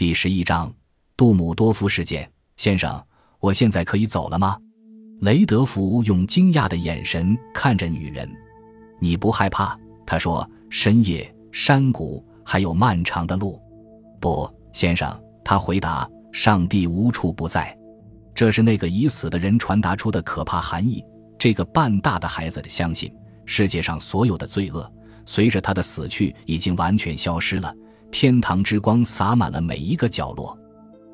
第十一章杜姆多夫事件。先生，我现在可以走了吗？雷德福用惊讶的眼神看着女人。你不害怕？他说。深夜、山谷，还有漫长的路。不，先生，他回答。上帝无处不在。这是那个已死的人传达出的可怕含义。这个半大的孩子相信，世界上所有的罪恶，随着他的死去已经完全消失了。天堂之光洒满了每一个角落。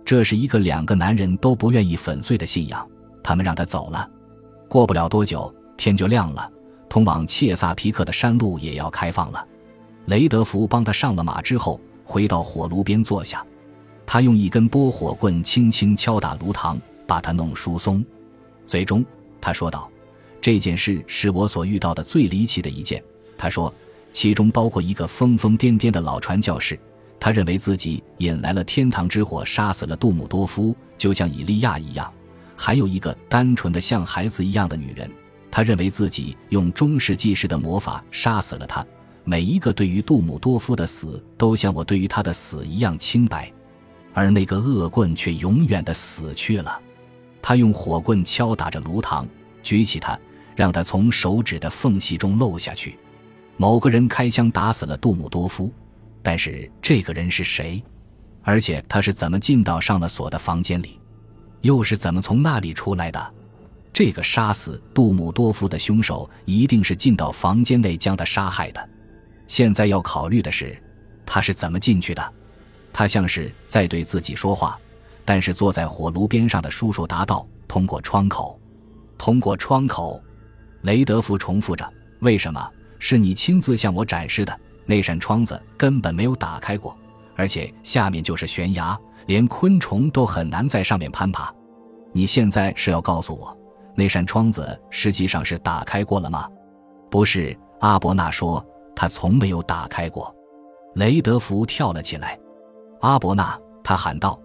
这是一个两个男人都不愿意粉碎的信仰。他们让他走了。过不了多久，天就亮了。通往切萨皮克的山路也要开放了。雷德福帮他上了马之后，回到火炉边坐下。他用一根拨火棍轻轻敲打炉膛，把它弄疏松。最终，他说道：“这件事是我所遇到的最离奇的一件。”他说：“其中包括一个疯疯癫癫的老传教士，他认为自己引来了天堂之火，杀死了杜姆多夫，就像以利亚一样；还有一个单纯的像孩子一样的女人。”他认为自己用中世纪式的魔法杀死了他。每一个对于杜姆多夫的死，都像我对于他的死一样清白，而那个恶棍却永远的死去了。他用火棍敲打着炉膛，举起它，让它从手指的缝隙中漏下去。某个人开枪打死了杜姆多夫，但是这个人是谁？而且他是怎么进到上了锁的房间里？又是怎么从那里出来的？这个杀死杜姆多夫的凶手一定是进到房间内将他杀害的。现在要考虑的是，他是怎么进去的？他像是在对自己说话，但是坐在火炉边上的叔叔答道：“通过窗口，通过窗口。”雷德福重复着：“为什么？是你亲自向我展示的？那扇窗子根本没有打开过，而且下面就是悬崖，连昆虫都很难在上面攀爬。你现在是要告诉我？”那扇窗子实际上是打开过了吗？不是，阿伯纳说他从没有打开过。雷德福跳了起来。阿伯纳，他喊道：“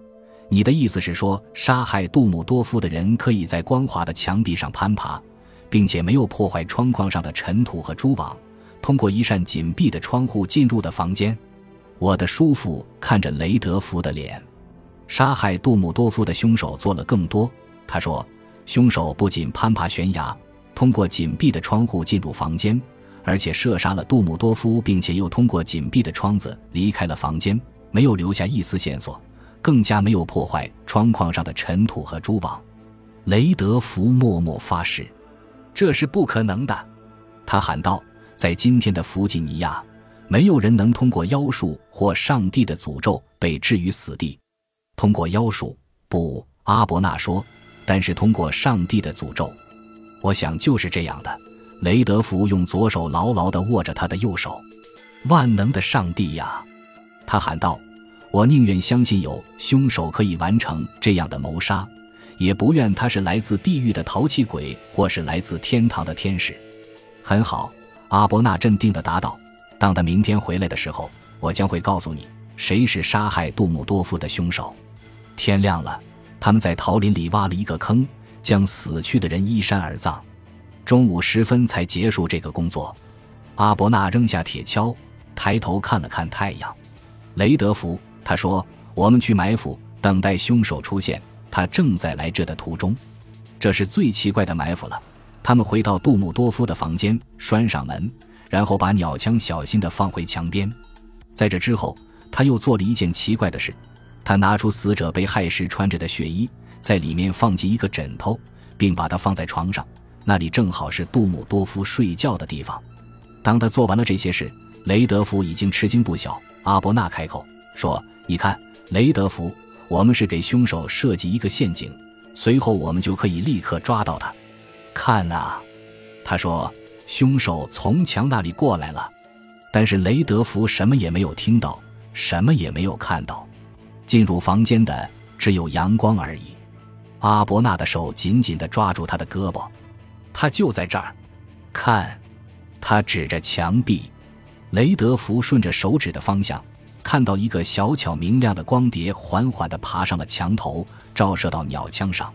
你的意思是说，杀害杜姆多夫的人可以在光滑的墙壁上攀爬，并且没有破坏窗框上的尘土和蛛网，通过一扇紧闭的窗户进入的房间？”我的叔父看着雷德福的脸。杀害杜姆多夫的凶手做了更多，他说。凶手不仅攀爬悬崖，通过紧闭的窗户进入房间，而且射杀了杜姆多夫，并且又通过紧闭的窗子离开了房间，没有留下一丝线索，更加没有破坏窗框上的尘土和蛛网。雷德福默默发誓：“这是不可能的。”他喊道：“在今天的弗吉尼亚，没有人能通过妖术或上帝的诅咒被置于死地。通过妖术，不。”阿伯纳说。但是通过上帝的诅咒，我想就是这样的。雷德福用左手牢牢地握着他的右手。万能的上帝呀！他喊道：“我宁愿相信有凶手可以完成这样的谋杀，也不愿他是来自地狱的淘气鬼，或是来自天堂的天使。”很好，阿伯纳镇定地答道：“当他明天回来的时候，我将会告诉你谁是杀害杜姆多夫的凶手。”天亮了。他们在桃林里挖了一个坑，将死去的人依山而葬。中午时分才结束这个工作。阿伯纳扔下铁锹，抬头看了看太阳。雷德福，他说：“我们去埋伏，等待凶手出现。他正在来这的途中。这是最奇怪的埋伏了。”他们回到杜姆多夫的房间，拴上门，然后把鸟枪小心地放回墙边。在这之后，他又做了一件奇怪的事。他拿出死者被害时穿着的血衣，在里面放进一个枕头，并把它放在床上，那里正好是杜姆多夫睡觉的地方。当他做完了这些事，雷德福已经吃惊不小。阿伯纳开口说：“你看，雷德福，我们是给凶手设计一个陷阱，随后我们就可以立刻抓到他。看呐，他说，凶手从墙那里过来了，但是雷德福什么也没有听到，什么也没有看到。”进入房间的只有阳光而已。阿伯纳的手紧紧地抓住他的胳膊，他就在这儿。看，他指着墙壁。雷德福顺着手指的方向，看到一个小巧明亮的光碟缓缓地爬上了墙头，照射到鸟枪上。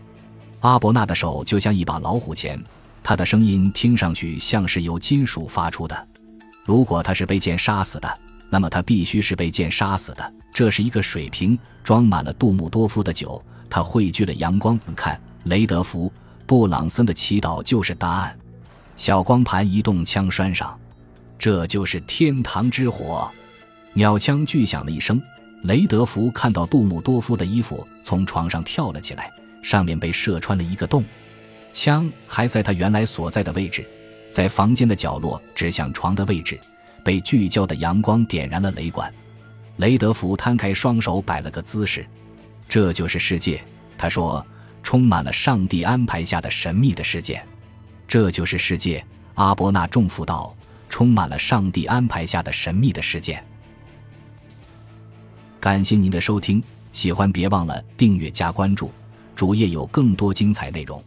阿伯纳的手就像一把老虎钳，他的声音听上去像是由金属发出的。如果他是被剑杀死的，那么他必须是被剑杀死的。这是一个水瓶，装满了杜姆多夫的酒。他汇聚了阳光。看，雷德福·布朗森的祈祷就是答案。小光盘移动枪栓上，这就是天堂之火。鸟枪巨响了一声，雷德福看到杜姆多夫的衣服从床上跳了起来，上面被射穿了一个洞。枪还在他原来所在的位置，在房间的角落指向床的位置。被聚焦的阳光点燃了雷管。雷德福摊开双手，摆了个姿势。这就是世界，他说，充满了上帝安排下的神秘的事件。这就是世界，阿伯纳重负道，充满了上帝安排下的神秘的事件。感谢您的收听，喜欢别忘了订阅加关注，主页有更多精彩内容。